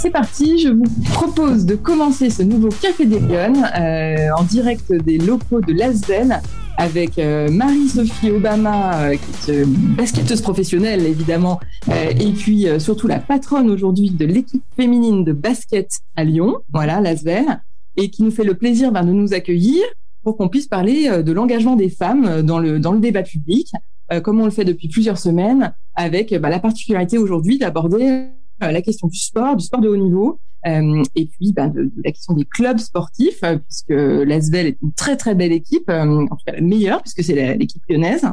c'est parti. Je vous propose de commencer ce nouveau Café des Lyonnes euh, en direct des locaux de l'Asvel avec euh, Marie-Sophie Obama, euh, qui est basketteuse professionnelle évidemment, et puis surtout la patronne aujourd'hui de l'équipe féminine de basket à Lyon, voilà l'Asvel, et qui nous fait le plaisir ben, de nous accueillir pour qu'on puisse parler de l'engagement des femmes dans le, dans le débat public, comme on le fait depuis plusieurs semaines, avec ben, la particularité aujourd'hui d'aborder euh, la question du sport, du sport de haut niveau, euh, et puis ben, de, de, la question des clubs sportifs, euh, puisque l'Asvel est une très très belle équipe, en tout cas la meilleure, puisque c'est l'équipe lyonnaise,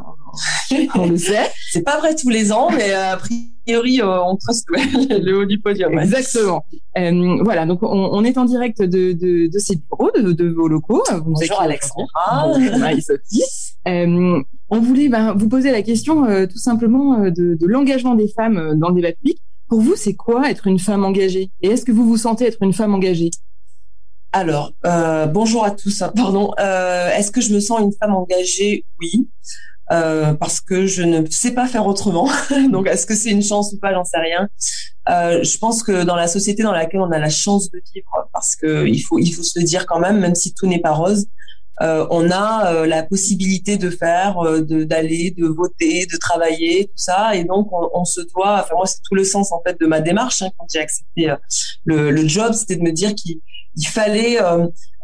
on le sait. C'est pas vrai tous les ans, mais a priori on trust le haut du podium. Exactement. voilà, donc on, on, est en direct de, de, de ces bureaux, de, de vos locaux. Vous Bonjour Alexandra. Marie-Sophie. on voulait ben, vous poser la question tout simplement de, de l'engagement des femmes dans le débat public pour vous, c'est quoi être une femme engagée? Et est-ce que vous vous sentez être une femme engagée? Alors, euh, bonjour à tous. Hein, pardon. Euh, est-ce que je me sens une femme engagée? Oui, euh, parce que je ne sais pas faire autrement. Donc, est-ce que c'est une chance ou pas? J'en sais rien. je pense que dans la société dans laquelle on a la chance de vivre, parce que il faut faut se le dire quand même, même si tout n'est pas rose, on a euh, la possibilité de faire, euh, d'aller, de, voter, de travailler, tout ça, et donc on, se doit. Enfin moi c'est tout le sens en fait de ma démarche hein, quand j'ai accepté le, le, job, c'était de me dire qu'il fallait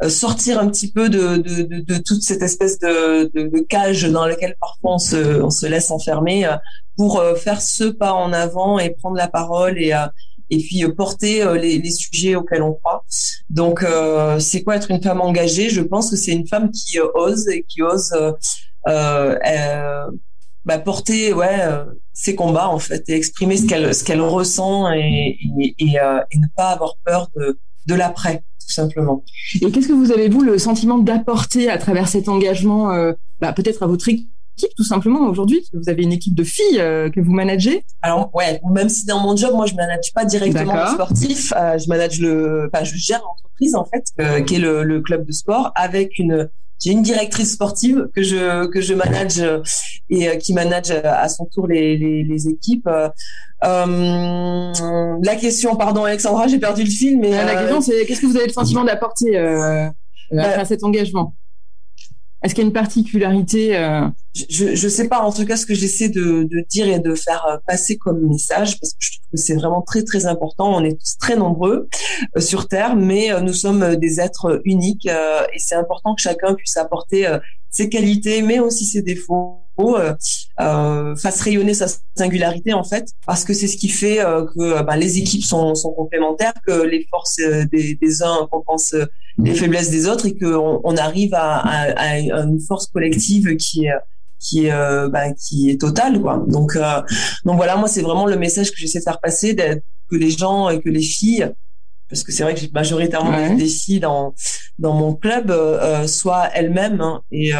sortir un petit peu de, de, de, de toute cette espèce de, de, cage dans laquelle parfois on se, on se laisse enfermer pour faire ce pas en avant et prendre la parole et et puis euh, porter euh, les, sujets auxquels on croit. Donc, euh, c'est quoi être une femme engagée? Je pense que c'est une femme qui ose et qui ose bah, porter ouais ses combats en fait et exprimer ce qu'elle ce ressent et, ne pas avoir peur de de l'après tout simplement. Et qu'est-ce que vous avez vous le sentiment d'apporter à travers cet engagement, bah, peut-être à votre équipe? Tout simplement aujourd'hui Vous avez une équipe de filles euh, que vous managez. Alors ouais, même si dans mon job, moi je manage pas directement le sportif, euh, je manage le, enfin je gère l'entreprise en fait, euh, qui est le, le, club de sport, avec une j'ai une directrice sportive que je que je manage et qui manage à son tour les les, les équipes. Euh, la question, pardon Alexandra, j'ai perdu le fil, mais la question c'est qu'est-ce que vous avez le sentiment d'apporter euh, bah, à cet engagement? Est-ce qu'il y a une particularité euh... Je je sais pas. En tout cas, ce que j'essaie de, dire et de faire euh, passer comme message, parce que je trouve que c'est vraiment très très important. On est tous très nombreux euh, sur Terre, mais nous sommes des êtres uniques et c'est important que chacun puisse apporter ses qualités, mais aussi ses défauts, euh, euh, fasse rayonner sa singularité en fait, parce que c'est ce qui fait euh, que bah, les équipes sont, sont, complémentaires, que les forces des, des uns compensent les faiblesses des autres et qu'on on arrive à, à, à, une force collective qui est qui est bah, qui est totale quoi. Donc donc voilà, moi c'est vraiment le message que j'essaie de faire passer, que les gens et que les filles parce que c'est vrai que j'ai majoritairement des filles dans dans mon club euh, euh soit elles-mêmes hein, et, euh,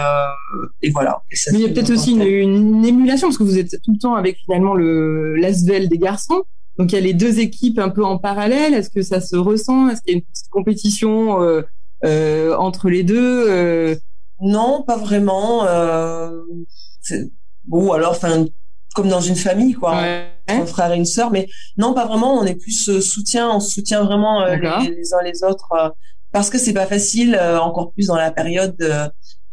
et voilà. Mais il y a peut-être aussi une, une, émulation parce que vous êtes tout le temps avec finalement le l'Asvel des garçons. Donc il y a les deux équipes un peu en parallèle. Est-ce que ça se ressent? Est-ce qu'il y a une petite compétition euh, euh entre les deux euh? Non, pas vraiment. bon, alors, enfin, comme dans une famille, quoi. Un frère et une sœur, mais non, pas vraiment. On est plus soutien, on soutient vraiment les, les, uns les autres parce que c'est pas facile, euh, encore plus dans la période de,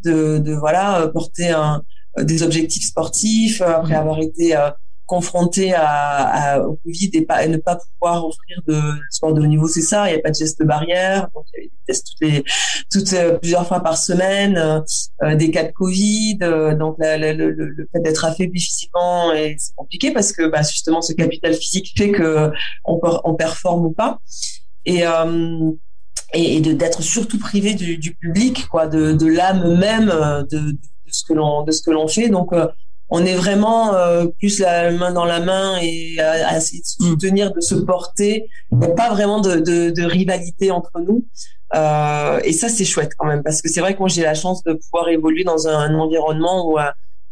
de, de voilà porter un, des objectifs sportifs euh, après avoir été euh, confronté à, au Covid et, ne pas pouvoir offrir de sport de haut niveau, c'est ça. Il n'y a pas de gestes barrières, donc il y avait des tests toutes toutes plusieurs fois par semaine, euh, des cas de Covid, donc le, fait d'être affaibli physiquement c'est compliqué parce que bah, justement ce capital physique fait que on, performe ou pas. Et euh, et, d'être surtout privé du, public, quoi, de, l'âme même euh, de, de, ce que l'on fait. Donc euh, on est vraiment euh, plus la main dans la main et à, essayer de se mm. soutenir, de se porter. Il n'y a pas vraiment de, de, de rivalité entre nous. Euh, et ça, c'est chouette quand même, parce que c'est vrai que j'ai la chance de pouvoir évoluer dans un, un environnement où,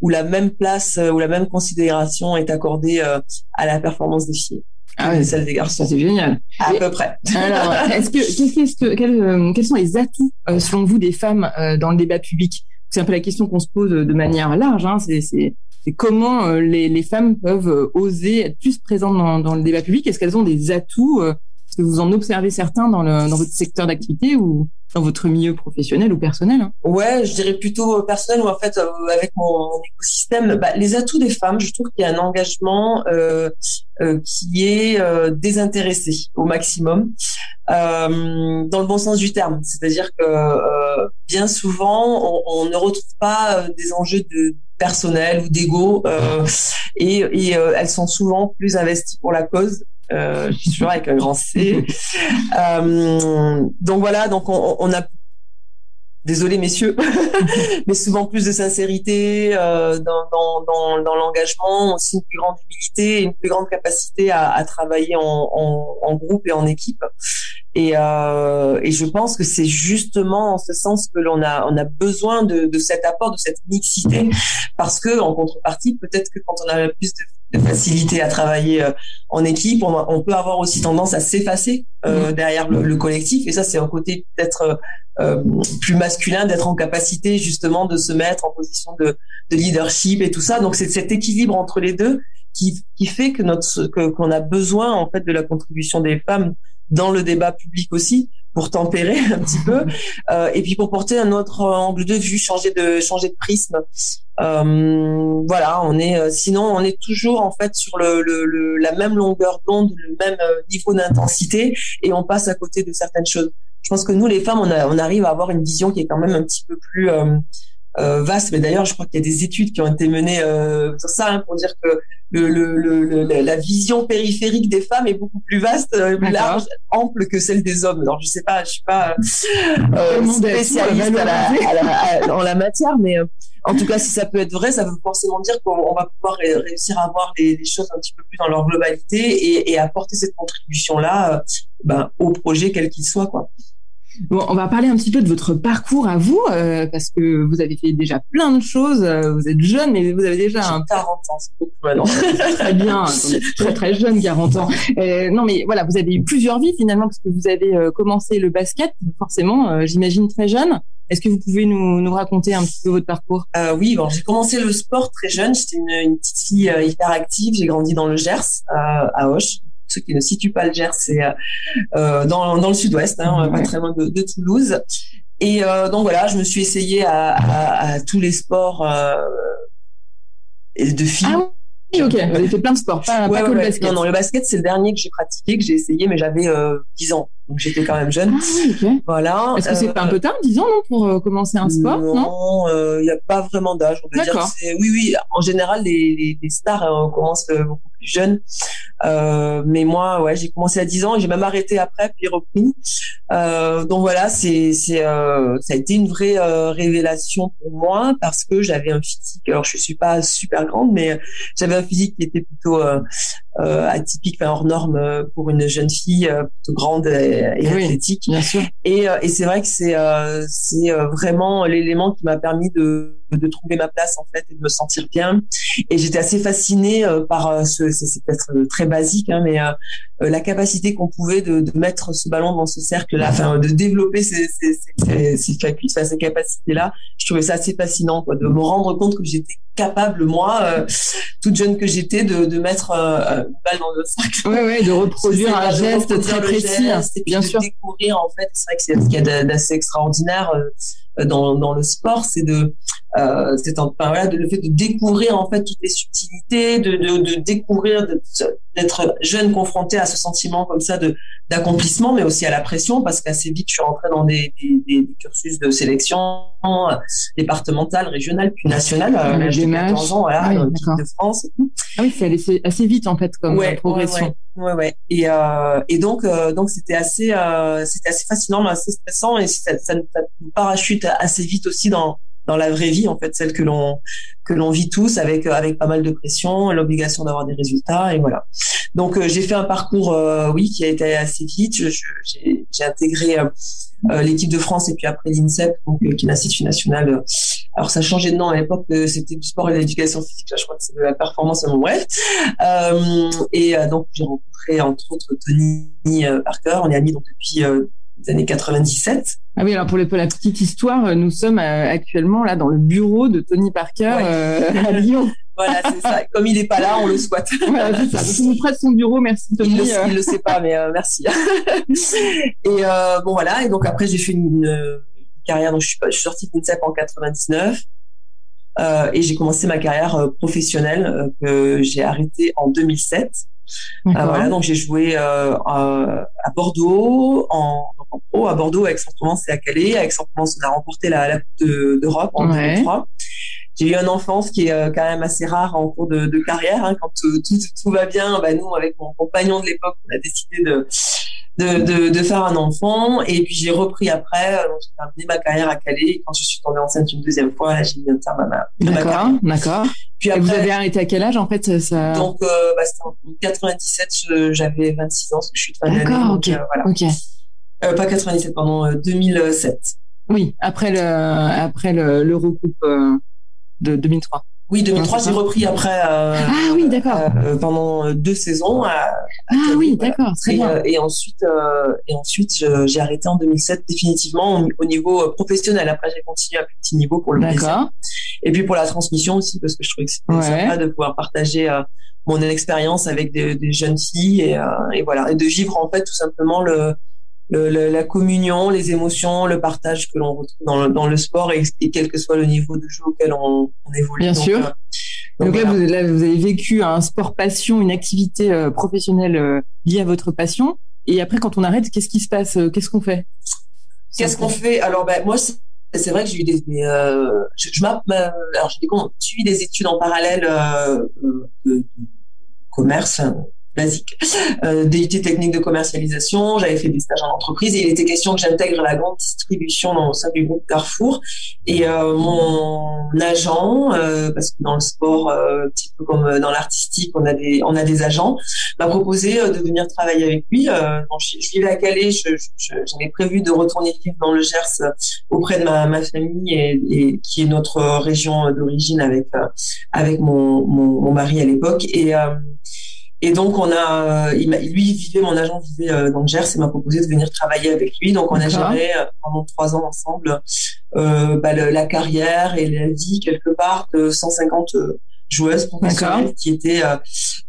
où la même place, où la même considération est accordée à la performance des filles. Ah ouais, celle des garçons. C'est génial. À peu près. Alors, est-ce que, qu'est-ce que, quels, euh, quels sont les atouts, euh, selon vous, des femmes euh, dans le débat public? C'est un peu la question qu'on se pose de manière large. Hein. C'est, c'est, c'est comment les, les femmes peuvent oser être plus présentes dans, dans le débat public? Est-ce qu'elles ont des atouts Parce que vous en observez certains dans, le, dans votre secteur d'activité ou dans votre milieu professionnel ou personnel hein? Ouais, je dirais plutôt personnel ou en fait euh, avec mon, écosystème. Bah, les atouts des femmes, je trouve qu'il y a un engagement euh, euh, qui est euh, désintéressé au maximum, euh, dans le bon sens du terme. C'est-à-dire que bien souvent, on, on, ne retrouve pas des enjeux de personnel ou d'ego et, et elles sont souvent plus investies pour la cause euh, je suis toujours avec un grand C. euh, donc voilà, donc on, a désolé messieurs, mais souvent plus de sincérité euh, dans, dans, dans, l'engagement, aussi une plus grande humilité, une plus grande capacité à, travailler en, groupe et en équipe. Et, euh, et je pense que c'est justement en ce sens que l'on a on a besoin de, de cet apport, de cette mixité, parce que en contrepartie, peut-être que quand on a plus de de facilité à travailler euh, en équipe. On, peut avoir aussi tendance à s'effacer euh, mmh. derrière le, collectif, et ça, c'est un côté peut-être euh, plus masculin d'être en capacité justement de se mettre en position de, de leadership et tout ça. Donc, c'est cet équilibre entre les deux qui, qui fait que notre qu'on a besoin en fait de la contribution des femmes dans le débat public aussi pour tempérer un petit peu euh, et puis pour porter un autre angle de vue changer de changer de prisme. Euh, voilà on est euh, sinon on est toujours en fait sur le, le, la même longueur d'onde le même euh, niveau d'intensité et on passe à côté de certaines choses. Je pense que nous les femmes on, a, on arrive à avoir une vision qui est quand même un petit peu plus euh, vaste. Mais d'ailleurs, je crois qu'il y a des études qui ont été menées euh, sur ça hein, pour dire que le, le, le, la vision périphérique des femmes est beaucoup plus vaste, euh, plus large, ample que celle des hommes. Alors, je sais pas, je suis pas euh, spécialiste à la, dans la matière, mais en tout cas, si ça peut être vrai, ça veut forcément dire qu'on va pouvoir réussir à voir les, les, choses un petit peu plus dans leur globalité et, et apporter cette contribution-là ben, au projet quel qu'il soit, quoi. Bon, on va parler un petit peu de votre parcours à vous, euh, parce que vous avez fait déjà plein de choses. Euh, vous êtes jeune, mais vous avez déjà un 40 ans, beaucoup très bien, très très jeune, 40 ans. Euh, non, mais voilà, vous avez eu plusieurs vies finalement, parce que vous avez euh, commencé le basket, forcément, j'imagine très jeune. Est-ce que vous pouvez nous, nous raconter un petit peu votre parcours? Oui, bon, j'ai commencé le sport très jeune. J'étais une, une petite fille hyper active. J'ai grandi dans le Gers, à Auch ceux qui ne situent pas le Gers, c'est euh, euh, dans, dans le sud-ouest, hein, pas très loin de, de Toulouse. Et euh, donc voilà, je me suis essayée à, à, à tous les sports euh, de filles. Ah oui, ok. Vous avez fait plein de sports, pas, ouais, pas que le basket. Non, non, le basket, c'est le dernier que j'ai pratiqué, que j'ai essayé, mais j'avais euh, 10 ans. Donc j'étais quand même jeune. Ah, okay. Voilà. Est-ce que c'est pas un peu tard, 10 ans, non, pour euh, commencer un sport Non, il n'y a pas vraiment d'âge. On peut dire. Oui, oui. En général, les, les, les stars commencent beaucoup plus jeunes. Euh, mais moi, ouais, j'ai commencé à 10 ans et j'ai même arrêté après, puis repris. Euh, donc voilà, c'est, c'est, euh, ça a été une vraie euh, révélation pour moi parce que j'avais un physique. Alors je suis pas super grande, mais j'avais un physique qui était plutôt euh, atypique, enfin hors norme pour une jeune fille plutôt grande et, et oui, athlétique. Bien sûr. Et, et c'est vrai que c'est, c'est vraiment l'élément qui m'a permis de de trouver ma place en fait et de me sentir bien. Et j'étais assez fascinée euh, par ce, c'est peut-être très basique, hein, mais euh, la capacité qu'on pouvait de, de, mettre ce ballon dans ce cercle-là, enfin de développer ces, ces, ces, ces facultés, ces capacités-là. Je trouvais ça assez fascinant, quoi, de me rendre compte que j'étais capable, moi, toute jeune que j'étais, de, de mettre euh, une balle dans le cercle. Oui, oui, de reproduire un geste très précis. Hein, bien sûr. Découvrir, en fait, c'est vrai que c'est ce qu'il y a d'assez extraordinaire dans, dans le sport, c'est de euh, c'est enfin, voilà, de, le fait de découvrir en fait toutes les subtilités, de, de, de découvrir, d'être jeune confronté à ce sentiment comme ça de d'accomplissement, mais aussi à la pression, parce qu'assez vite je suis rentrée dans des, des, des cursus de sélection euh, départementale, régionale, puis nationale. Euh, j'ai 14 ans, voilà, ah de France. Ah oui, c'est assez vite en fait comme ouais, progression. Ouais, ouais. ouais. Et, euh, et donc, euh, donc c'était assez, euh, c'était assez fascinant, mais assez stressant, et ça, ça, ça nous parachute assez vite aussi dans dans la vraie vie en fait celle que l'on que l'on vit tous avec avec pas mal de pression l'obligation d'avoir des résultats et voilà. Donc euh, j'ai fait un parcours euh, oui qui a été assez vite. J'ai intégré euh, l'équipe de France et puis après l'INSEP donc qui est l'institut national alors ça changé de nom à l'époque c'était du sport et de l'éducation physique. Là je crois que c'est de la performance bon bref. Et donc j'ai rencontré entre autres Tony Parker. On est amis depuis des années 97. Ah oui, alors pour, la petite histoire, nous sommes euh, actuellement là dans le bureau de Tony Parker euh, à Lyon. voilà, c'est ça. Comme il n'est pas là, on le souhaite. voilà, c'est ça. Donc, on prête son bureau, merci Tommy. Il le, il le sait pas, mais euh, merci. et euh, bon, voilà. Et donc après, j'ai fait une, une, carrière. Donc, je suis, je suis sortie de en 99. Euh, et j'ai commencé ma carrière euh, professionnelle euh, que j'ai arrêtée en 2007. Voilà, donc j'ai joué à Bordeaux, en, en pro à Bordeaux, avec provence et à Calais. Avec provence on a remporté la, la Coupe d'Europe en 2003. J'ai eu une enfance qui est quand même assez rare en cours de, de carrière. Hein. Quand tout, tout, va bien, bah, nous, avec mon compagnon de l'époque, on a décidé de, de, de, de, faire un enfant. Et puis j'ai repris après. Euh, j'ai terminé ma carrière à Calais. Quand je suis tombée enceinte une deuxième fois, là, j'ai mis un terme à ma, D'accord, d'accord. Puis après, et vous avez arrêté à quel âge en fait ça... Donc, euh, bah, c'était en 97, j'avais 26 ans, je suis de fin d'année. D'accord, ok. Euh, voilà. okay. Euh, pas 97, pardon, 2007. Oui, après le après le l'Eurocoupe de 2003. Oui, 2003, j'ai repris après. Euh, ah oui, d'accord. Euh, pendant deux saisons. À, à ah oui, d'accord, très et, bien. Euh, et ensuite, euh, et ensuite, j'ai arrêté en 2007 définitivement au, au niveau euh, professionnel. Après, j'ai continué à petit niveau pour le plaisir. Et puis pour la transmission aussi, parce que je trouvais que c'était ouais. sympa de pouvoir partager mon expérience avec des, des, jeunes filles et, et voilà, et de vivre en fait tout simplement le le, le, la communion, les émotions, le partage que l'on retrouve dans le, dans le sport et, et, quel que soit le niveau de jeu auquel on, on évolue. Bien donc, sûr. Euh, donc, donc là, vous, là, vous, avez vécu un sport passion, une activité euh, professionnelle euh, liée à votre passion. Et après, quand on arrête, qu'est-ce qui se passe euh, Qu'est-ce qu'on fait? Qu'est-ce qu'on fait? Alors, ben, moi, c'est vrai que j'ai eu des, des euh, je, je alors j'ai suivi des études en parallèle euh, de, de, commerce basique, euh, DUT technique de commercialisation, j'avais fait des stages en entreprise et il était question que j'intègre la grande distribution dans le sein du groupe Carrefour. Et euh, mon agent, euh, parce que dans le sport, euh, un petit peu comme dans l'artistique, on a des on a des agents, m'a proposé euh, de venir travailler avec lui. Donc, je, vivais à Calais, j'avais prévu de retourner vivre dans le Gers auprès de ma, famille et, et, qui est notre région d'origine avec avec mon, mon, mon mari à l'époque. Et et donc, on a, il lui vivait, mon agent vivait euh, dans le Gers et m'a proposé de venir travailler avec lui. Donc, on a géré euh, pendant trois ans ensemble euh, bah, le, la carrière et la vie quelque part de 150 joueuses professionnelles qui étaient euh,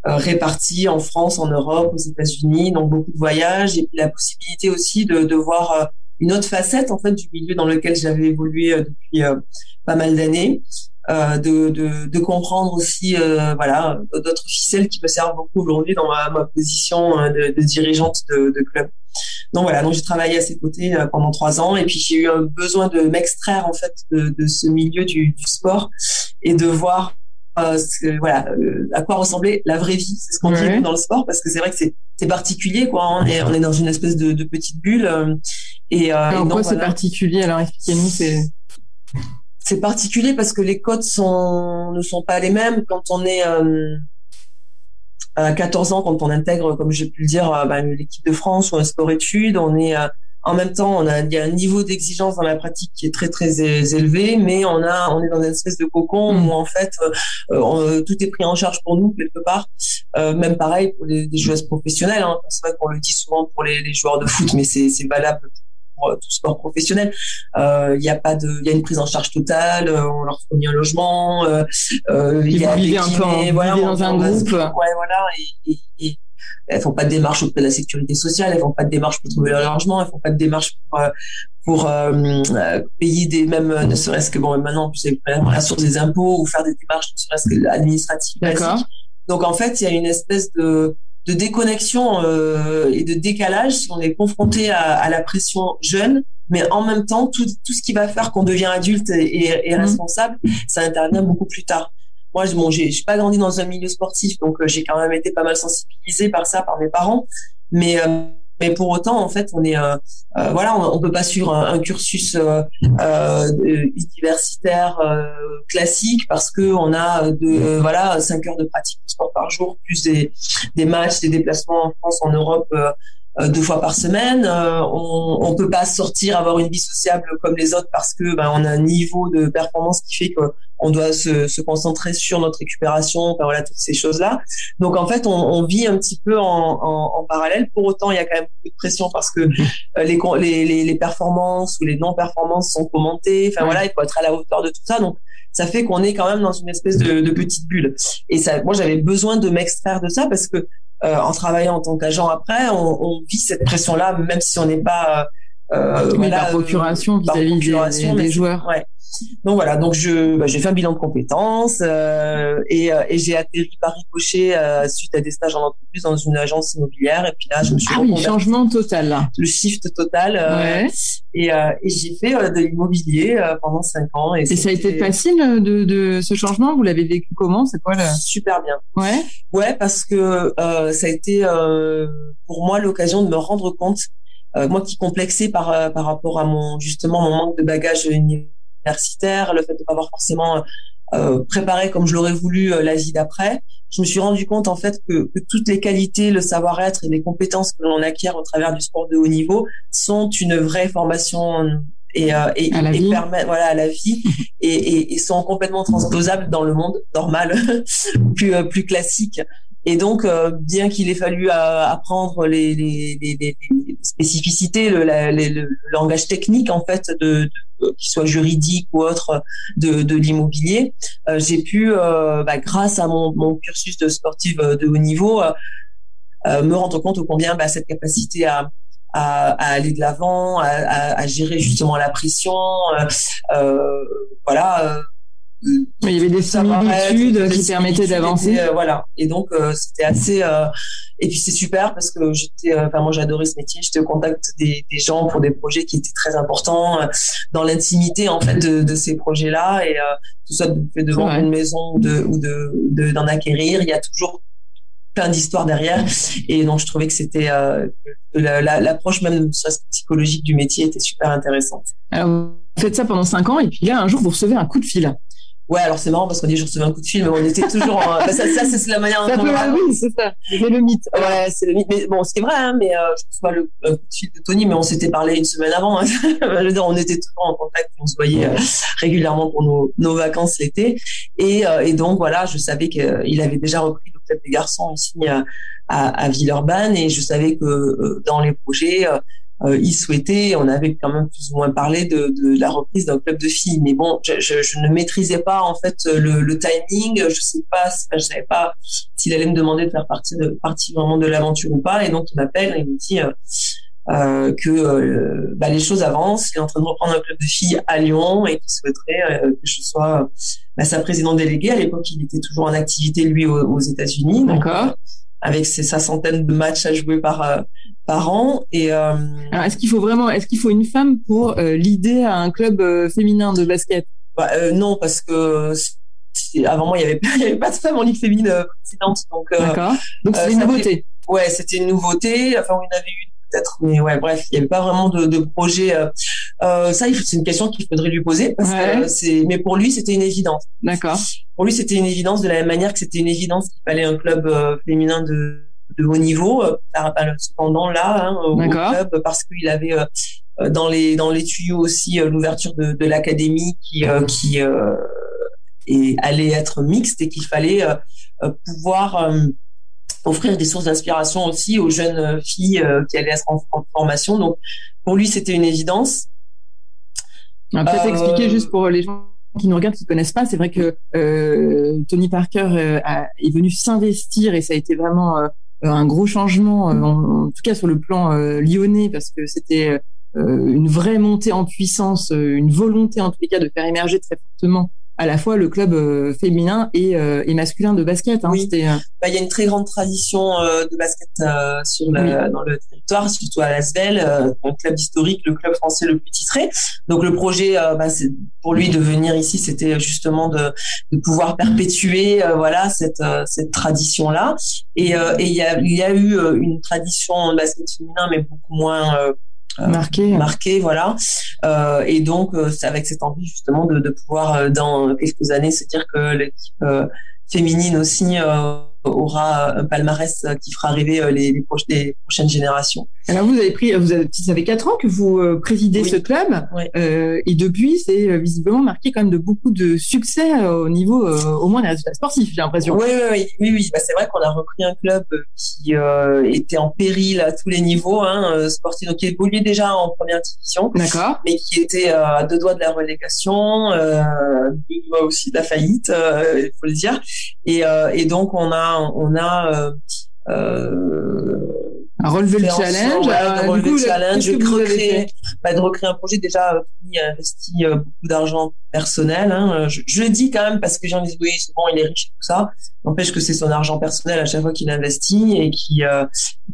réparties en France, en Europe, aux États-Unis. Donc, beaucoup de voyages et puis la possibilité aussi de, de voir une autre facette en fait du milieu dans lequel j'avais évolué depuis pas mal d'années. Euh, de, de, de, comprendre aussi euh, voilà d'autres ficelles qui me servent beaucoup aujourd'hui dans ma, ma position euh, de, de, dirigeante de, de, club. Donc voilà, donc j'ai travaillé à ses côtés pendant trois ans et puis j'ai eu un besoin de m'extraire en fait de, de, ce milieu du, du sport et de voir euh, ce, voilà à quoi ressemblait la vraie vie, c'est ce qu'on ouais. dit dans le sport parce que c'est vrai que c'est c'est particulier quoi. On est on est dans une espèce de, de petite bulle et, euh, en quoi c'est particulier? Alors expliquez-nous c'est c'est particulier parce que les codes sont ne sont pas les mêmes quand on est euh, à 14 ans quand on intègre comme j'ai pu le dire euh, bah, l'équipe de France ou un sport études on est euh, en même temps on a il y a un niveau d'exigence dans la pratique qui est très très élevé mais on a on est dans une espèce de cocon mmh. où en fait euh, on, tout est pris en charge pour nous quelque part euh, même pareil pour les, les joueuses professionnelles hein. c'est vrai qu'on le dit souvent pour les, les joueurs de foot mais c'est c'est valable pour tout sport professionnel. Euh, il y a pas de, il y a une prise en charge totale. Euh, on leur fournit un logement. Euh, il y a des un peu voilà, dans un groupe. Ouais, voilà. Et, et, et, elles font pas de démarche auprès de la sécurité sociale. Elles font pas de démarche pour trouver leur logement. Elles font pas de démarche pour pour euh, payer des même ne serait-ce que bon maintenant en plus la source des impôts ou faire des démarches ne serait-ce que administratives basiques. Donc en fait il y a une espèce de de déconnexion euh, et de décalage si on est confronté à, à, la pression jeune, mais en même temps, tout, tout ce qui va faire qu'on devient adulte et, et, mmh. responsable, ça intervient beaucoup plus tard. Moi, bon, j'ai pas grandi dans un milieu sportif, donc euh, j'ai quand même été pas mal sensibilisée par ça, par mes parents, mais euh, mais pour autant, en fait, on est, euh, euh, voilà, on, peut pas suivre un, cursus euh, universitaire classique parce que on a de, voilà, cinq heures de pratique de sport par jour, plus des, des matchs, des déplacements en France, en Europe. Deux fois par semaine. on, on peut pas sortir, avoir une vie sociable comme les autres parce que ben, on a un niveau de performance qui fait qu'on doit se, se, concentrer sur notre récupération, enfin, voilà toutes ces choses-là. Donc en fait, on, on, vit un petit peu en, en, en, parallèle. Pour autant, il y a quand même beaucoup de pression parce que les, les, les, performances ou les non-performances sont commentées. Enfin voilà, il faut être à la hauteur de tout ça. Donc ça fait qu'on est quand même dans une espèce de, de petite bulle. Et ça, moi, j'avais besoin de m'extraire de ça parce que euh, en travaillant en tant qu'agent après, on, on, vit cette pression-là, même si on n'est pas euh, voilà, par procuration vis-à-vis des, des, joueurs. Ouais. Donc voilà, donc je bah, j'ai fait un bilan de compétences euh, et, euh, et j'ai atterri par ricochet euh, suite à des stages en entreprise dans une agence immobilière. Et puis là je me suis ah oui changement total. Là. le shift total euh, et, euh, et j'ai fait de l'immobilier pendant cinq ans. Et, et ça a été facile de, de ce changement? Vous l'avez vécu comment? C'est quoi le super bien. Ouais. Ouais parce que ça a été pour moi l'occasion de me rendre compte moi qui complexais par par rapport à mon justement mon manque de bagage universitaire, le fait de pas avoir forcément euh, préparé comme je l'aurais voulu euh, la vie d'après, je me suis rendu compte en fait que, que toutes les qualités, le savoir-être et les compétences que l'on acquiert au travers du sport de haut niveau sont une vraie formation et, euh, et, et permettent voilà à la vie. Et, et, et, sont complètement transposables dans le monde normal plus euh, plus classique et donc, euh, bien qu'il ait fallu euh, apprendre les, les, les, les spécificités, le, le, langage technique en fait, de, de qu'il soit juridique ou autre, de, de l'immobilier, euh, j'ai pu, bah, grâce à mon, mon, cursus de sportive de haut niveau, me rendre compte au combien bah, cette capacité à, à, à, aller de l'avant, à, à, gérer justement la pression, voilà il y avait des similitudes qui permettaient d'avancer. Euh, voilà. Et donc euh, c'était assez. Euh, et puis c'est super parce que j'étais. Enfin moi j'adorais ce métier. J'étais au contact des, des, gens pour des projets qui étaient très importants dans l'intimité en fait de, de ces projets-là et tout ça de fait de vendre une maison de, ou de d'en acquérir. Il y a toujours plein d'histoires derrière et donc je trouvais que c'était l'approche même psychologique du métier était super intéressante. Alors, vous faites ça pendant cinq ans et puis là un jour vous recevez un coup de fil Ouais, alors c'est marrant parce qu'on dit je recevais un coup de fil, mais on était toujours en... bah, ça, ça c'est la manière dont on Oui, c'est ça. C'est le mythe. Ouais, c'est le mythe. Mais bon, ce qui est vrai, hein, mais euh, je reçois le coup de fil de Tony, mais on s'était parlé une semaine avant. Hein. je veux dire, on était toujours en contact, on se voyait euh, régulièrement pour nos, nos vacances l'été. Et, euh, et donc voilà, je savais qu'il avait déjà repris le club des garçons ici à, à, à Villeurbanne, et je savais que dans les projets euh, il souhaitait, on avait quand même plus ou moins parlé de, de la reprise d'un club de filles. Mais bon, je, je, je, ne maîtrisais pas en fait le, le timing. Je sais pas, je savais pas s'il allait me demander de faire partie de partie vraiment de l'aventure ou pas. Et donc il m'appelle et il me dit euh, euh que euh, bah, les choses avancent. Il est en train de reprendre un club de filles à Lyon et qu'il souhaiterait euh, que je sois bah, sa présidente déléguée. À l'époque, il était toujours en activité lui aux, aux États-Unis. D'accord avec ses sa centaine de matchs à jouer par euh, par an. Et euh, Alors, est-ce qu'il faut vraiment, est-ce qu'il faut une femme pour euh, l'idée à un club féminin de basket? Bah, Non, parce que avant moi il y avait pas de femme en ligue féminine précédente, donc d'accord. Donc c'est une nouveauté. Ouais, c'était une nouveauté. Enfin, on avait eu peut-être, mais ouais, bref, il n'y avait pas vraiment de, de projet. Euh, euh ça, c'est une question qu'il faudrait lui poser parce que c'est. Mais pour lui, c'était une évidence. D'accord. Pour lui, c'était une évidence de la même manière que c'était une évidence qu'il fallait un club euh, féminin de, de haut niveau. Cependant, là, hein, au club, parce qu'il avait dans les dans les tuyaux aussi l'ouverture de, de l'académie qui qui et allait être mixte et qu'il fallait pouvoir offrir des sources d'inspiration aussi aux jeunes euh, filles euh, qui allaient être en, formation. Donc, pour lui, c'était une évidence. Peut-être euh... expliquer juste pour les gens qui nous regardent, qui ne connaissent pas, c'est vrai que euh, Tony Parker euh, est venu s'investir et ça a été vraiment un gros changement, en, tout cas sur le plan lyonnais, parce que c'était une vraie montée en puissance, une volonté en tous les cas de faire émerger très fortement à la fois le club euh, féminin et, euh, et, masculin de basket. Hein, oui. Euh, bah, il y a une très grande tradition de basket sur dans le territoire, surtout à Lasvel, un club historique, le club français le plus titré. Donc le projet, bah, pour lui de venir ici, c'était justement de, de, pouvoir perpétuer voilà cette, cette tradition là. Et, et il, y a, il y a eu une tradition de basket féminin, mais beaucoup moins marqué, marqué, voilà. Euh, et donc, euh, c'est avec cette envie justement de, de pouvoir dans quelques années se dire que l'équipe féminine aussi aura un palmarès qui fera arriver les, les, prochaines générations. Alors vous avez pris, vous avez, ça fait quatre ans que vous présidez ce club, et depuis c'est visiblement marqué quand même de beaucoup de succès au niveau, au moins des résultats sportifs, j'ai l'impression. Oui, oui, oui, oui, Bah, c'est vrai qu'on a repris un club qui était en péril à tous les niveaux, hein, sportif, donc qui évoluait déjà en première division, d'accord, mais qui était à deux doigts de la relégation, euh, deux doigts aussi de la faillite, il faut le dire, et, et donc on a, on a à relever le challenge, de relever le challenge, de recréer, bah, de recréer un projet. Déjà, Tony a investi euh, beaucoup d'argent personnel. Hein. Je, je, le dis quand même parce que j'ai envie de oui, souvent il est riche et tout ça. N'empêche que c'est son argent personnel à chaque fois qu'il investit et qui euh,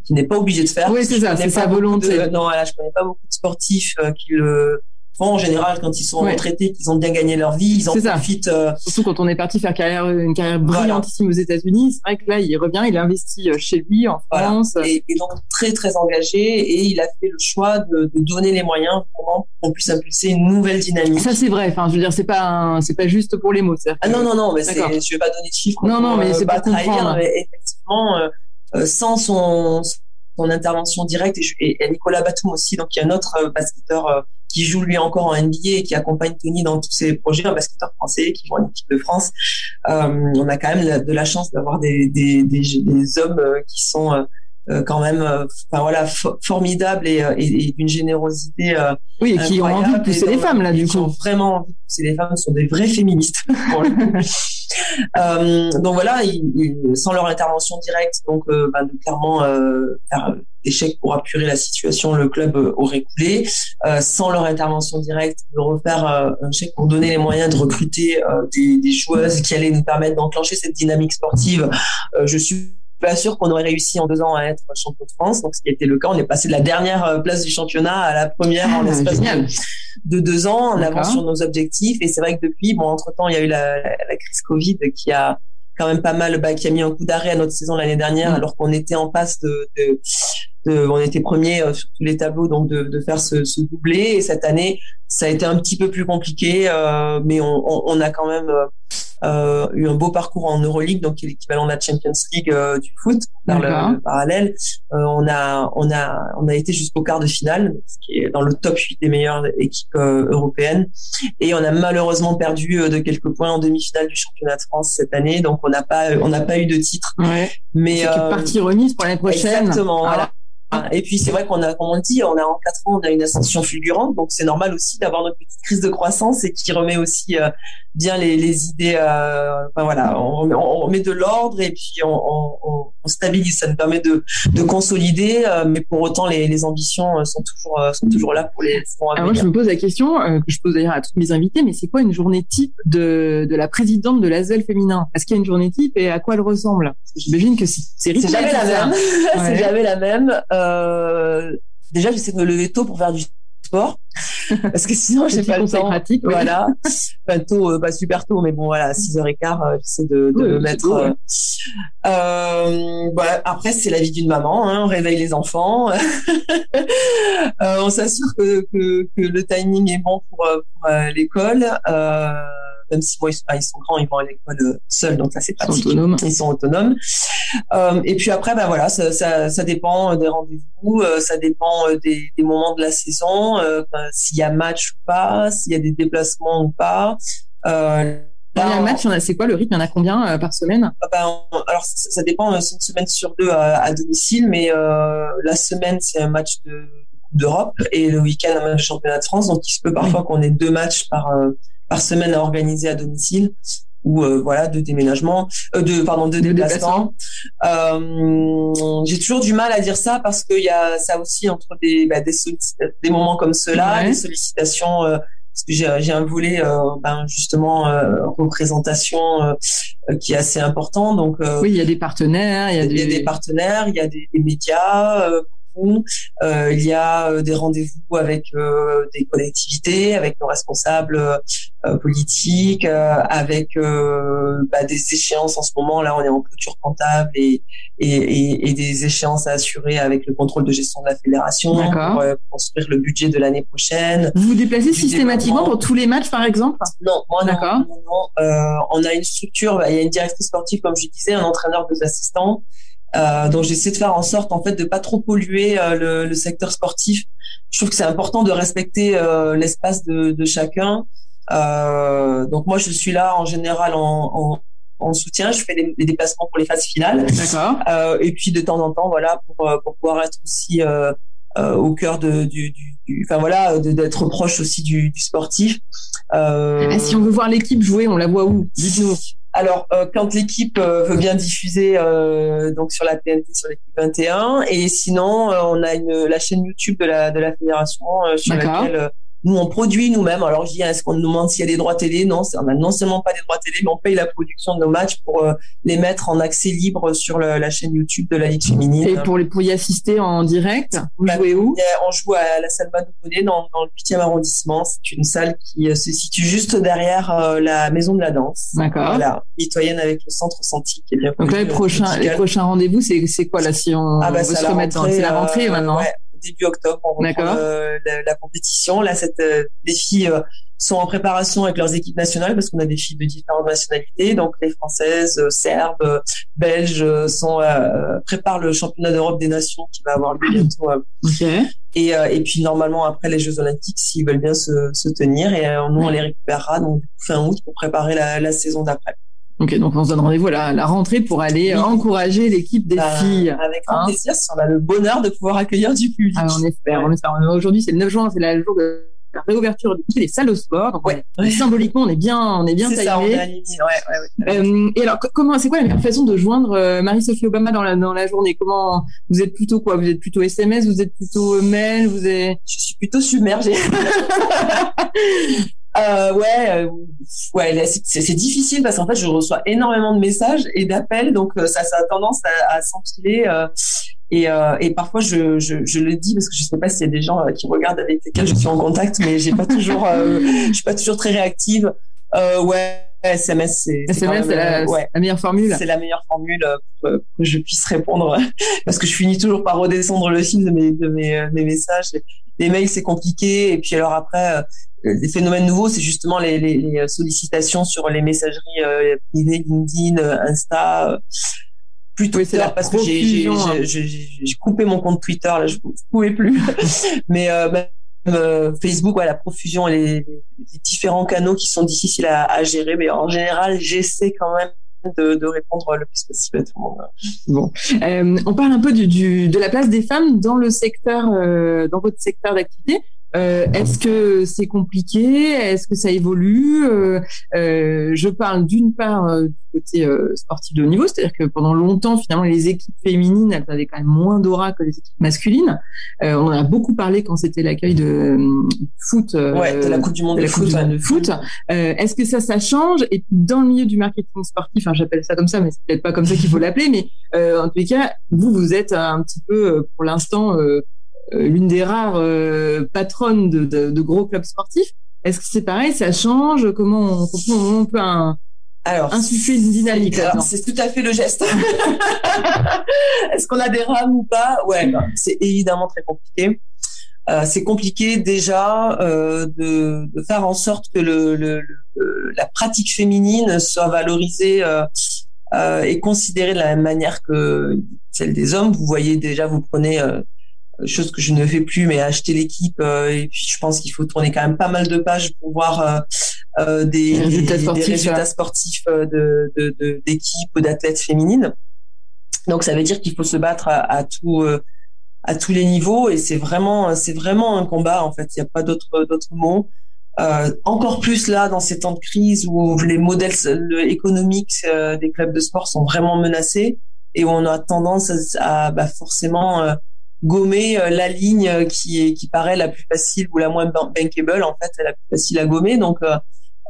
qui n'est pas obligé de faire. Oui, c'est ça, c'est sa volonté. non, voilà, je connais pas beaucoup de sportifs euh, qui le en général, quand ils sont retraités, qu'ils ont bien gagné leur vie, ils en profitent. Euh... Surtout quand on est parti faire carrière, une carrière brillantissime aux États-Unis, c'est vrai que là, il revient, il investit euh, chez lui en France. Et, et, donc très très engagé, et il a fait le choix de, de donner les moyens pour qu'on puisse impulser une nouvelle dynamique. Ça c'est vrai. Enfin, je veux dire, c'est pas c'est pas juste pour les mots. Ah non non non, mais je vais pas donner de chiffres. Non non, mais c'est pas trahir, mais effectivement, euh, euh, sans son son intervention directe et, et, Nicolas Batum aussi, donc il y a un autre euh, basketteur qui joue lui encore en NBA et qui accompagne Tony dans tous ses projets, un basketteur français qui joue en équipe de France. Euh, on a quand même de la chance d'avoir des, hommes euh, qui sont euh, quand même, enfin voilà, formidables et, et, d'une générosité. oui, et qui ont envie de pousser les femmes là, du coup. Ont vraiment envie de pousser les femmes, sont des vrais féministes. Pour le coup. Euh, donc voilà, sans leur intervention directe, donc euh, bah, clairement euh, faire des chèques pour apurer la situation, le club aurait coulé. sans leur intervention directe, de refaire un chèque pour donner les moyens de recruter des, des joueuses qui allaient nous permettre d'enclencher cette dynamique sportive. je suis pas sûr qu'on aurait réussi en deux ans à être champion de France. Donc, ce qui était le cas, on est passé de la dernière place du championnat à la première en ah, l'espace de, deux ans, en avance sur nos objectifs. Et c'est vrai que depuis, bon, entre temps, il y a eu la, la, crise Covid qui a quand même pas mal, bah, qui a mis un coup d'arrêt à notre saison l'année dernière, mm. alors qu'on était en passe de, de, de, on était premier euh, sur tous les tableaux, donc de, de faire ce, ce doublé. Et cette année, ça a été un petit peu plus compliqué, euh, mais on, on, on, a quand même euh, euh, eu un beau parcours en Euroleague, donc qui est l'équivalent de la Champions League euh, du foot, dans le, parallèle. Euh, on a on a on a été jusqu'au quart de finale, ce qui est dans le top 8 des meilleures équipes européennes, et on a malheureusement perdu de quelques points en demi-finale du championnat de France cette année, donc on n'a pas on n'a pas eu de titre. Ouais. Mais c'est partie remise pour l'année prochaine. Exactement. Voilà. Ah, et puis c'est vrai qu'on a, comme on le dit, on a en quatre ans, on a une ascension fulgurante, donc c'est normal aussi d'avoir notre petite crise de croissance et qui remet aussi euh, bien les, idées. Euh, voilà, on, remet de l'ordre et puis on, on, stabilise. Ça nous permet de, de consolider, euh, mais pour autant les, les ambitions sont toujours sont toujours là pour les. Alors moi je me pose la question que je pose d'ailleurs à toutes mes invités, mais c'est quoi une journée type de de la présidente de l'ASEL féminin? Est-ce qu'il y a une journée type et à quoi elle ressemble? J'imagine que c'est c'est jamais la même. c'est jamais la même. Euh, déjà, j'essaie de me lever tôt pour faire du sport. Parce que sinon j'ai pas le temps. pratique, voilà. Enfin, tôt euh, pas super tôt mais bon voilà 6h15 euh, j'essaie de, de me mettre euh, euh, après c'est la vie d'une maman hein, on réveille les enfants. On s'assure que, que, que, le timing est bon pour, pour l'école même si moi ils, sont grands, ils vont à l'école euh, seuls, donc ça c'est pratique. Ils sont autonomes. Ils sont autonomes. Euh, et puis après, bah voilà, ça, ça, ça dépend des rendez-vous, euh, ça dépend euh, des, des, moments de la saison, s'il y a match ou pas, s'il y a des déplacements ou pas. Euh, match, c'est quoi le rythme? Il y en a combien par semaine? Ah bah, Alors ça, dépend, c'est une semaine sur deux à, à domicile, mais la semaine c'est un match de d'Europe et le week-end un match de championnat de France. Donc il se peut parfois qu'on ait deux matchs par par semaine à organiser à domicile ou euh, voilà de déménagement euh, de pardon de, déplacement. euh, j'ai toujours du mal à dire ça parce qu'il y a ça aussi entre des bah, des, des moments comme cela des sollicitations euh, parce que j'ai un volet ben justement représentation qui est assez important. Donc oui il y a des partenaires il y a, des... a des partenaires il y a des, des médias rendez-vous. il y a des rendez-vous avec des collectivités, avec nos responsables politiques, avec bah, des échéances en ce moment. Là, on est en clôture comptable et, et, et, des échéances à assurer avec le contrôle de gestion de la fédération pour construire le budget de l'année prochaine. Vous vous déplacez systématiquement pour tous les matchs, par exemple? Non, moi non. non, on a une structure. Bah, il y a une directrice sportive, comme je disais, un entraîneur, deux assistants. Euh, donc j'essaie de faire en sorte en fait de pas trop polluer euh, le, le, secteur sportif. Je trouve que c'est important de respecter euh, l'espace de, de, chacun. Euh, donc moi je suis là en général en, en, en soutien. Je fais des, des, déplacements pour les phases finales. D'accord. Euh, et puis de temps en temps voilà pour pour pouvoir être aussi au cœur de, du, du, enfin voilà d'être proche aussi du, du sportif. Ah, si on veut voir l'équipe jouer, on la voit où? Dites-nous. Alors, euh, quand l'équipe euh, veut bien diffuser euh, donc sur la TNT, sur l'équipe 21, et sinon, on a une, la chaîne YouTube de la, de la fédération sur laquelle nous, on produit nous-mêmes. Alors, je dis, est-ce qu'on nous demande s'il y a des droits télé? Non, on a non seulement pas des droits télé, mais on paye la production de nos matchs pour euh, les mettre en accès libre sur la chaîne YouTube de la Ligue féminine. Et pour, les, pour y assister en direct, vous bah, jouez où? On joue à la salle Bonnet dans, dans le 8e arrondissement. C'est une salle qui euh, se situe juste derrière euh, la Maison de la Danse. D'accord. Voilà, mitoyenne avec le centre Santi qui est bien Donc là, les prochains, les prochains rendez-vous, c'est quoi là si on ah bah, veut se remettre dans C'est la rentrée maintenant début octobre, on reprend euh, la, compétition. Là, cette, euh, les filles euh, sont en préparation avec leurs équipes nationales parce qu'on a des filles de différentes nationalités. Donc les françaises, serbes, belges sont préparent le championnat d'Europe des nations qui va avoir lieu bientôt. Et, et puis normalement après les Jeux Olympiques, s'ils veulent bien se, se tenir, et nous on les récupérera donc fin août pour préparer la, la saison d'après. Ok, donc on se donne rendez-vous à la, rentrée pour aller encourager l'équipe des bah, filles. Avec grand hein plaisir, si on a le bonheur de pouvoir accueillir du public. Ah, on espère, on espère. Aujourd'hui, c'est le 9 juin, c'est le jour de la réouverture des salles au sport. Donc, ouais. symboliquement, on est bien, on est bien taillé. Ça, on est aligné. Ouais, ouais, euh, et alors, comment, c'est quoi la meilleure façon de joindre euh, Marie-Sophie Obama dans la dans la journée? Comment vous êtes plutôt quoi? Vous êtes plutôt SMS Vous êtes plutôt mail Vous êtes Je suis plutôt submergée. Euh, ouais, euh, ouais, c'est difficile parce qu'en fait, je reçois énormément de messages et d'appels, donc euh, ça, ça a tendance à, à s'empiler. Euh, et, euh, et parfois, je, je, je, le dis parce que je sais pas s'il y a des gens qui regardent avec lesquels je suis en contact, mais j'ai pas toujours, je suis pas toujours très réactive. ouais, SMS, c'est la, ouais, la, meilleure formule. C'est la meilleure formule pour que je puisse répondre parce que je finis toujours par redescendre le fil de mes de mes, mes messages. Les mails, c'est compliqué. Et puis alors après, des phénomènes nouveaux, c'est justement les, les, les, sollicitations sur les messageries euh, privées, LinkedIn, euh, Insta, euh, plutôt Twitter, parce que j'ai hein. coupé mon compte Twitter, là, je ne pouvais plus. Mais euh, même, Facebook, ouais, la profusion, les, les, différents canaux qui sont difficiles à, à gérer. Mais en général, j'essaie quand même de, de, répondre le plus possible à tout le monde. Bon, euh, on parle un peu du, du, de la place des femmes dans le secteur, euh, dans votre secteur d'activité. Euh, est-ce que c'est compliqué? Est-ce que ça évolue? Euh, euh, Je parle d'une part du côté sportif de haut niveau, c'est-à-dire que pendant longtemps, finalement, les équipes féminines, elles avaient quand même moins d'aura que les équipes masculines. on en a beaucoup parlé quand c'était l'accueil de foot, ouais, de la Coupe du Monde de, foot. de foot. Est-ce que ça, ça change? Et puis dans le milieu du marketing sportif, enfin, j'appelle ça comme ça, mais c'est peut-être pas comme ça qu'il faut l'appeler, mais en tous les cas, vous, vous êtes un petit peu, pour l'instant euh, l'une des rares euh, patronnes de, de, de, gros clubs sportifs. Est-ce que c'est pareil? Ça change? Comment on, on peut un, alors, insuffler une dynamique C'est tout à fait le geste. Est-ce qu'on a des rames ou pas? Ouais, bah, c'est évidemment très compliqué. Euh, c'est compliqué déjà euh, de, de, faire en sorte que le, le, la pratique féminine soit valorisée euh, euh, et considérée de la même manière que celle des hommes. Vous voyez déjà, vous prenez chose que je ne fais plus, mais acheter l'équipe. Euh, et puis je pense qu'il faut tourner quand même pas mal de pages pour voir euh, euh des, résultats sportifs, des résultats sportifs euh, de, de, d'équipes ou d'athlètes féminines. Donc ça veut dire qu'il faut se battre à, à tout à tous les niveaux et c'est vraiment c'est vraiment un combat en fait. Il n'y a pas d'autres d'autres mots. Euh, encore plus là dans ces temps de crise où les modèles économiques des clubs de sport sont vraiment menacés et où on a tendance à, à bah, forcément gommer euh, la ligne euh, qui est qui paraît la plus facile ou la moins bankable en fait c'est la plus facile à gommer donc euh,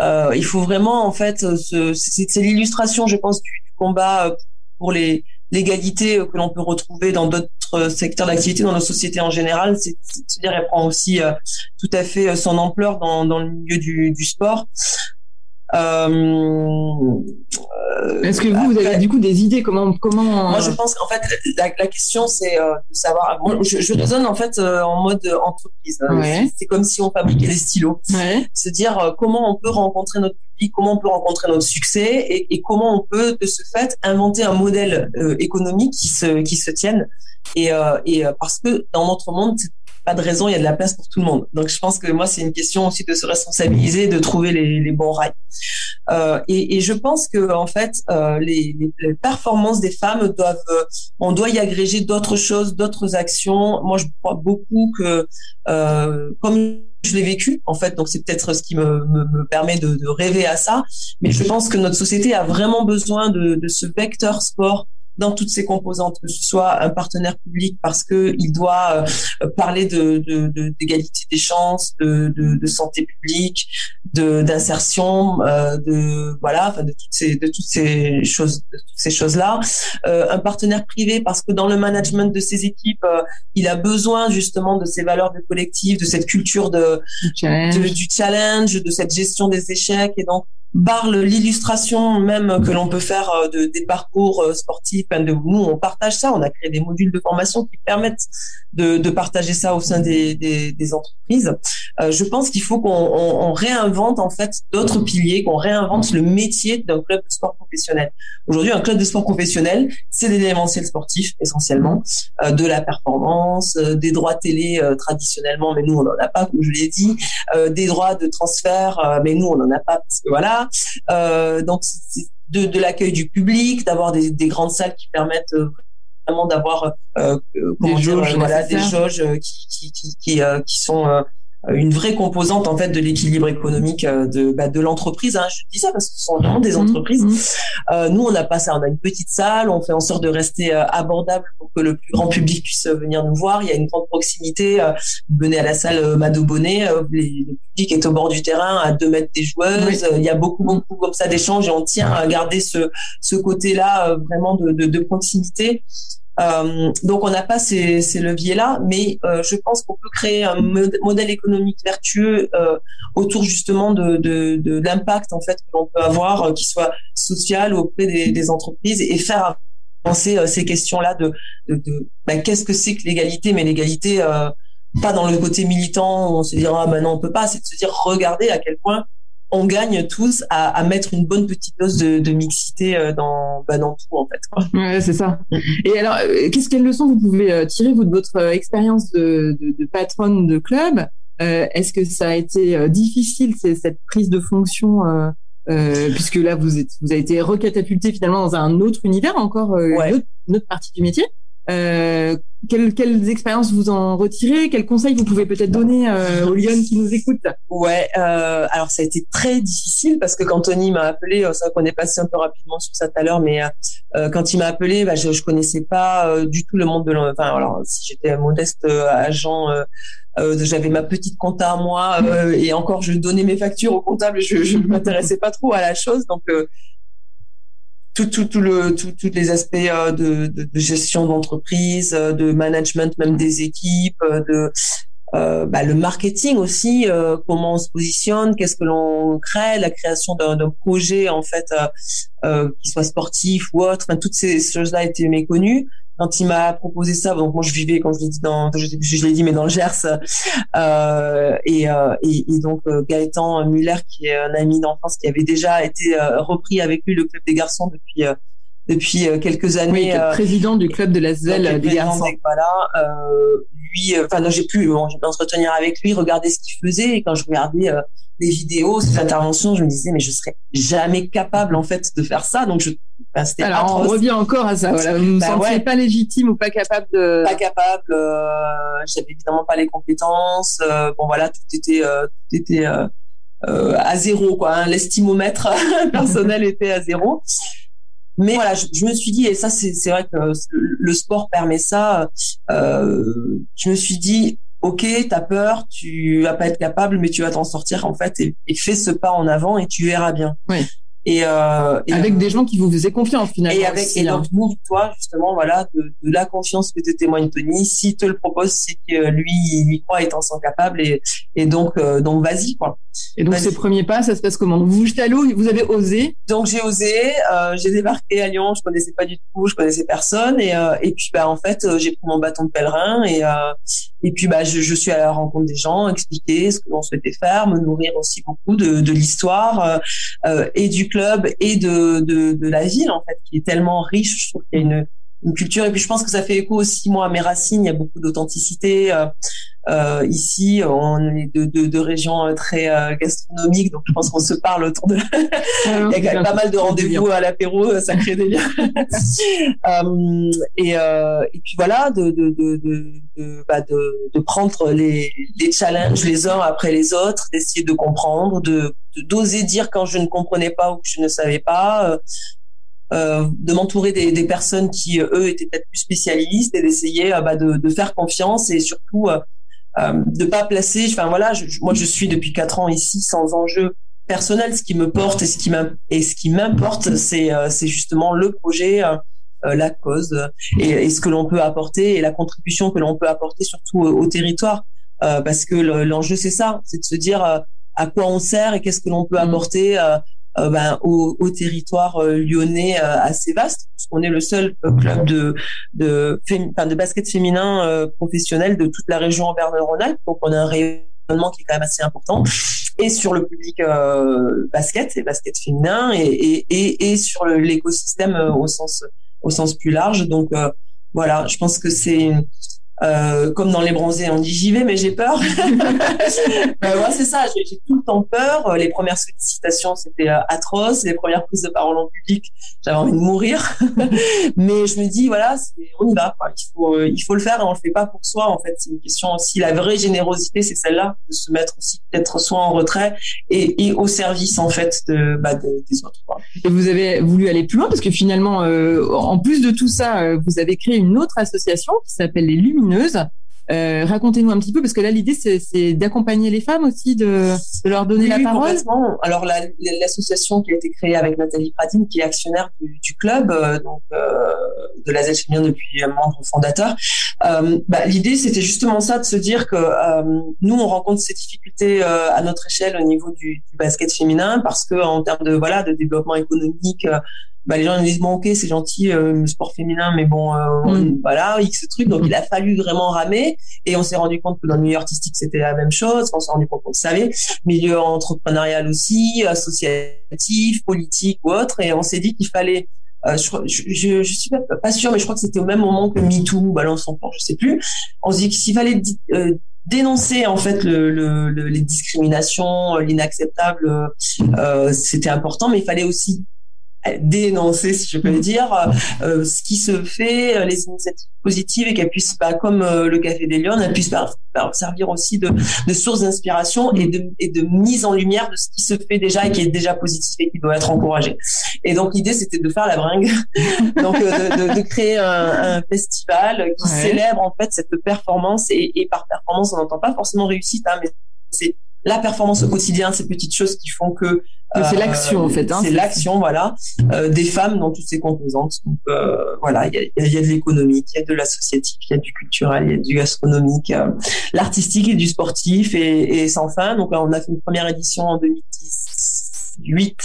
euh il faut vraiment en fait c'est l'illustration je pense du, combat pour les l'égalité que l'on peut retrouver dans d'autres notre secteur d'activité, dans nos sociétés en général. C'est-à-dire, elle prend aussi tout à fait son ampleur dans, dans le milieu du, du sport. Euh, Est-ce que vous, vous avez du coup des idées comment comment Moi, je pense qu'en fait, la, la question c'est euh, de savoir. Moi, je, je, raisonne en fait euh, en mode entreprise. Ouais. C'est comme si on fabriquait des stylos. Ouais. Se dire comment on peut rencontrer notre public, comment on peut rencontrer notre succès et, et comment on peut de ce fait inventer un modèle économique qui se qui se tienne. Et, et parce que dans notre monde, pas de raison, il y a de la place pour tout le monde. Donc je pense que moi c'est une question aussi de se responsabiliser, de trouver les, les bons rails. Euh, et, et, je pense que en fait euh, les, les, performances des femmes doivent, euh, on doit y agréger d'autres choses, d'autres actions. Moi je crois beaucoup que euh, comme je l'ai vécu en fait, donc c'est peut-être ce qui me, me, me permet de, de, rêver à ça. Mais je pense que notre société a vraiment besoin de, de ce vecteur sport dans toutes ses composantes, que ce soit un partenaire public parce que il doit euh, parler de d'égalité de, des chances, de, de, santé publique, de d'insertion, euh, de voilà, enfin de toutes ces de toutes ces choses, de toutes ces choses là. Euh, un partenaire privé parce que dans le management de ses équipes, il a besoin justement de ces valeurs de collectif, de cette culture de du challenge, de cette gestion des échecs et donc parle l'illustration même que l'on peut faire euh, de, des parcours euh, sportifs. De, nous, on partage ça. On a créé des modules de formation qui permettent de, de partager ça au sein des, des, des entreprises. Euh, je pense qu'il faut qu'on on, réinvente en fait d'autres piliers, qu'on réinvente le métier d'un club de sport professionnel. Aujourd'hui, un club de sport professionnel, c'est l'événementiel sportif essentiellement, euh, de la performance, des droits télé traditionnellement, mais nous on n'en a pas, comme je l'ai dit, des droits de transfert, mais nous on n'en a pas parce que voilà euh, donc de, de l'accueil du public, d'avoir des, des, grandes salles qui permettent euh, vraiment d'avoir euh, des, jauges, voilà, des jauges qui qui qui, qui, qui sont une vraie composante en fait de l'équilibre économique euh, de bah, de l'entreprise. Hein. Je dis ça parce que ce sont vraiment des mmh, entreprises. Mmh. Euh, nous, on n'a pas ça. On a une petite salle. On fait en sorte de rester euh, abordable pour que le plus grand public puisse venir nous voir. Il y a une grande proximité. vous venez à la salle Mado Bonnet, le public est au bord du terrain, à deux mètres des joueuses. Il y a beaucoup beaucoup comme ça d'échanges et on tient à garder ce ce côté-là vraiment de, de, de proximité. Euh, donc on n'a pas ces, ces leviers-là, mais euh, je pense qu'on peut créer un modèle économique vertueux euh, autour justement de, de, de l'impact en fait que l'on peut avoir, euh, qui soit social auprès des, des, entreprises, et faire avancer euh, ces questions-là de, de, de ben, qu'est-ce que c'est que l'égalité, mais l'égalité pas dans le côté militant où on se dira ah ben non on peut pas, c'est de se dire regardez à quel point on gagne tous à, à, mettre une bonne petite dose de, de mixité euh, dans, bah, dans tout en fait. Quoi. Ouais, c'est ça. Et alors, euh, qu'est-ce quelle leçon vous pouvez euh, tirer vous de votre expérience de, de, de, patronne de club? Euh, Est-ce que ça a été difficile cette prise de fonction euh, puisque là vous êtes, vous avez été recatapulté finalement dans un autre univers encore, une, autre, une, autre, partie du métier? Euh, quelles, quelles, expériences vous en retirez? Quels conseils vous pouvez peut-être donner euh, aux Lyon qui nous écoutent? Ouais, euh, alors ça a été très difficile parce que quand Tony m'a appelé, euh, ça qu'on est passé un peu rapidement sur ça tout à l'heure, mais euh, quand il m'a appelé, bah, je, je connaissais pas du tout le monde de l'entreprise. Enfin, alors si j'étais un modeste agent, j'avais ma petite compta à moi et encore je donnais mes factures au comptable, je ne m'intéressais pas trop à la chose, donc tout, tout, tout le, tout, tous les aspects euh, de, de, de gestion d'entreprise, euh, de management même des équipes, euh, de bah, le marketing aussi, euh, comment on se positionne, qu'est-ce que l'on crée, la création d'un projet en fait euh, qui soit sportif ou autre. Enfin, toutes ces choses-là étaient méconnues quand il m'a proposé ça, donc moi je vivais, quand je l'ai dit dans, je, je l'ai dit, mais dans le Gers, euh, et, euh, et, et, donc euh, Gaëtan Muller, qui est un ami d'enfance, qui avait déjà été euh, repris avec lui le club des garçons depuis depuis quelques années. Oui, président du club de la ZEL des garçons. Voilà, lui, enfin j'ai pu m'entretenir avec lui, regarder ce qu'il faisait, et quand je regardais les vidéos, ces interventions, je me disais mais je serais jamais capable en fait de faire ça. Donc je, ben, c'était Alors on revient encore à ça. Voilà, vous ne bah, sentiez pas légitime ou pas capable de. Pas capable. Euh, J'avais évidemment pas les compétences. Euh, bon voilà, tout était euh, tout était euh, euh, à zéro quoi. Hein. L'estimomètre personnel était à zéro. Mais voilà, je, je, me suis dit, et ça c'est vrai que le sport permet ça, euh, je me suis dit, ok, t'as peur, tu vas pas être capable, mais tu vas t'en sortir en fait et, fais ce pas en avant et tu verras bien. Oui. Et, euh, avec des gens qui vous faisaient confiance finalement. Et avec et donc hein. toi justement voilà de, de, la confiance que te témoigne Tony. S'il te le propose, c'est que lui il y croit étant sans capable et et donc donc vas-y quoi. Et donc ces premiers pas, ça se passe comment? Vous jetez à l'eau, vous avez osé? Donc j'ai osé, euh, j'ai débarqué à Lyon, je connaissais pas du tout, je connaissais personne et euh, et puis bah en fait j'ai pris mon bâton de pèlerin et et puis bah je, je suis à la rencontre des gens, expliquer ce que l'on souhaitait faire, me nourrir aussi beaucoup de, de l'histoire euh, et du club et de, de, de la ville en fait qui est tellement riche. Je trouve qu'il y a une une culture. Et puis je pense que ça fait écho aussi moi à mes racines. Il y a beaucoup d'authenticité euh, euh, ici. On est de, de, de régions euh, très euh, gastronomiques. Donc je pense qu'on se parle autour de il y a quand même pas mal de rendez-vous à l'apéro ça crée des liens. Euh, et, et puis voilà de de de de, bah de, de prendre les, les challenges les uns après les autres d'essayer de comprendre de d'oser dire quand je ne comprenais pas ou que je ne savais pas euh, de m'entourer des, des, personnes qui eux étaient peut-être plus spécialistes et d'essayer euh, bah, de, de, faire confiance et surtout euh, euh de pas placer. Enfin voilà, je, moi je suis depuis quatre ans ici sans enjeu personnel. Ce qui me porte et ce qui et ce qui m'importe, c'est c'est justement le projet. la cause et, et ce que l'on peut apporter et la contribution que l'on peut apporter surtout au, territoire parce que l'enjeu c'est ça c'est de se dire à quoi on sert et qu'est-ce que l'on peut mmh. apporter euh, ben, au, au, territoire euh, lyonnais euh, assez vaste, puisqu'on est le seul club de de, enfin, de basket féminin professionnel de toute la région Auvergne-Rhône-Alpes. Donc on a un rayonnement qui est quand même assez important et sur le public basket et basket féminin et, et, et, et sur l'écosystème au sens au sens plus large. Donc voilà, je pense que c'est euh, comme dans les bronzés, on dit j'y vais, mais j'ai peur. ben, ouais, c'est ça, j'ai tout le temps peur. Les premières sollicitations, c'était euh, atroce. Les premières prises de parole en public, j'avais envie de mourir. mais je me dis, voilà, on y va. Quoi. Il, faut, euh, il faut le faire et on le fait pas pour soi. En fait, c'est une question aussi. La vraie générosité, c'est celle-là, de se mettre aussi peut-être soit en retrait et, et, au service en fait de, bah, des, autres. Quoi. Et vous avez voulu aller plus loin parce que finalement, euh, en plus de tout ça, vous avez créé une autre association qui s'appelle les Lumières euh, racontez-nous un petit peu, parce que là, l'idée, c'est d'accompagner les femmes aussi, de, de leur donner la parole. Complètement. Alors, l'association qui a été créée avec Nathalie Pradine, qui est actionnaire du, du club, euh, donc euh, de la féminin depuis membre fondateur, euh, bah, l'idée, c'était justement ça, de se dire que nous, on rencontre ces difficultés à notre échelle au niveau du, du, basket féminin, parce que en termes de voilà de développement économique, bah, les gens nous disent bon ok c'est gentil euh, le sport féminin mais bon euh, mm. voilà x truc donc mm. il a fallu vraiment ramer et on s'est rendu compte que dans le milieu artistique c'était la même chose on s'est rendu compte qu'on le savait milieu entrepreneurial aussi associatif politique ou autre et on s'est dit qu'il fallait euh, je, je, je, suis pas, pas sûre, mais je crois que c'était au même moment que MeToo ou Balance son port, je sais plus. On se dit qu'il fallait euh, dénoncer en fait le, le, les discriminations, l'inacceptable, euh, c'était important, mais il fallait aussi dénoncer, si je peux le dire, euh, ce qui se fait, euh, les initiatives positives et qu'elles puissent, pas, comme euh, le Café des Lions, elles puissent servir aussi de, de source d'inspiration et de, et de mise en lumière de ce qui se fait déjà et qui est déjà positif et qui doit être encouragé. Et donc l'idée, c'était de faire la bringue, donc de, de, de, créer un, un festival qui célèbre en fait cette performance. Et, et par performance, on n'entend pas forcément réussite, hein, mais c'est la performance au quotidien, ces petites choses qui font que c'est euh, l'action en fait. Hein, c'est l'action, voilà, euh, des femmes dans toutes ses composantes. Donc euh, voilà, il y a, y a, de l'économique, il y a de l'associatif, il y a du culturel, il y a du gastronomique, l'artistique et du sportif et, et, sans fin. Donc on a fait une première édition en 2018 euh,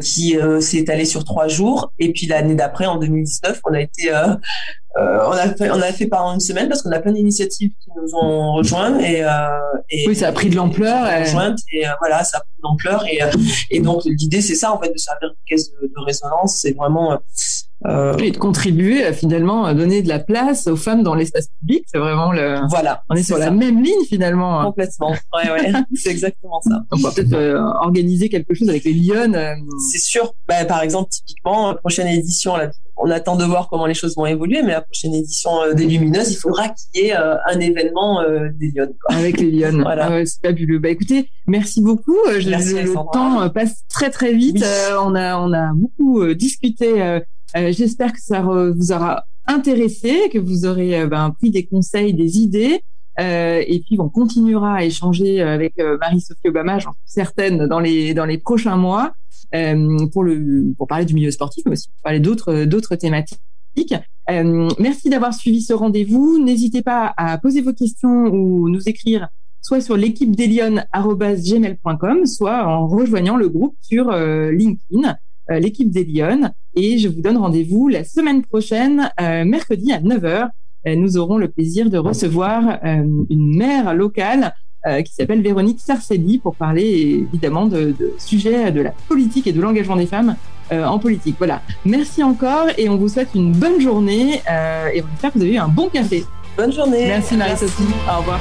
qui euh, s'est étalé sur trois jours. Et puis l'année d'après, en 2019, on a été, euh, on a fait, on a fait par une semaine parce qu'on a plein d'initiatives qui nous ont rejoints et, et oui, ça a pris de l'ampleur. Et... et voilà, ça a pris de l'ampleur et et donc l'idée c'est ça en fait de servir de caisse de, de résonance, c'est vraiment euh, et de contribuer à finalement à donner de la place aux femmes dans l'espace public. C'est vraiment le. Voilà. On est, sur la même ligne finalement. Complètement. Ouais, ouais. c'est exactement ça. On va peut-être euh, organiser quelque chose avec les Lyon. Euh, c'est sûr. Bah, par exemple, typiquement, prochaine édition, là, on attend de voir comment les choses vont évoluer, mais la prochaine édition des Lumineuses, il faudra qu'il y ait un événement des Lyon. Avec les Lyon. voilà. Ah c'est fabuleux. Bah écoutez, merci beaucoup. merci, le, temps passe très très vite. on a on a beaucoup discuté euh, j'espère que ça vous aura intéressé, que vous aurez euh, ben, pris des conseils, des idées. et puis on continuera à échanger avec Marie-Sophie Obama, j'en suis certaine, dans les dans les prochains mois pour le pour parler du milieu sportif, mais aussi pour parler d'autres d'autres thématiques. merci d'avoir suivi ce rendez-vous. N'hésitez pas à poser vos questions ou nous écrire soit sur l'équipe soit en rejoignant le groupe sur LinkedIn. Euh, l'équipe des Lyon. Et je vous donne rendez-vous la semaine prochaine, euh, mercredi à 9h. Euh, nous aurons le plaisir de recevoir une mère locale qui s'appelle Véronique Sarcelli pour parler évidemment de, de sujets de la politique et de l'engagement des femmes en politique. Voilà. Merci encore et on vous souhaite une bonne journée et on espère que vous avez eu un bon café. Bonne journée. Merci Marie-Sophie. Au revoir.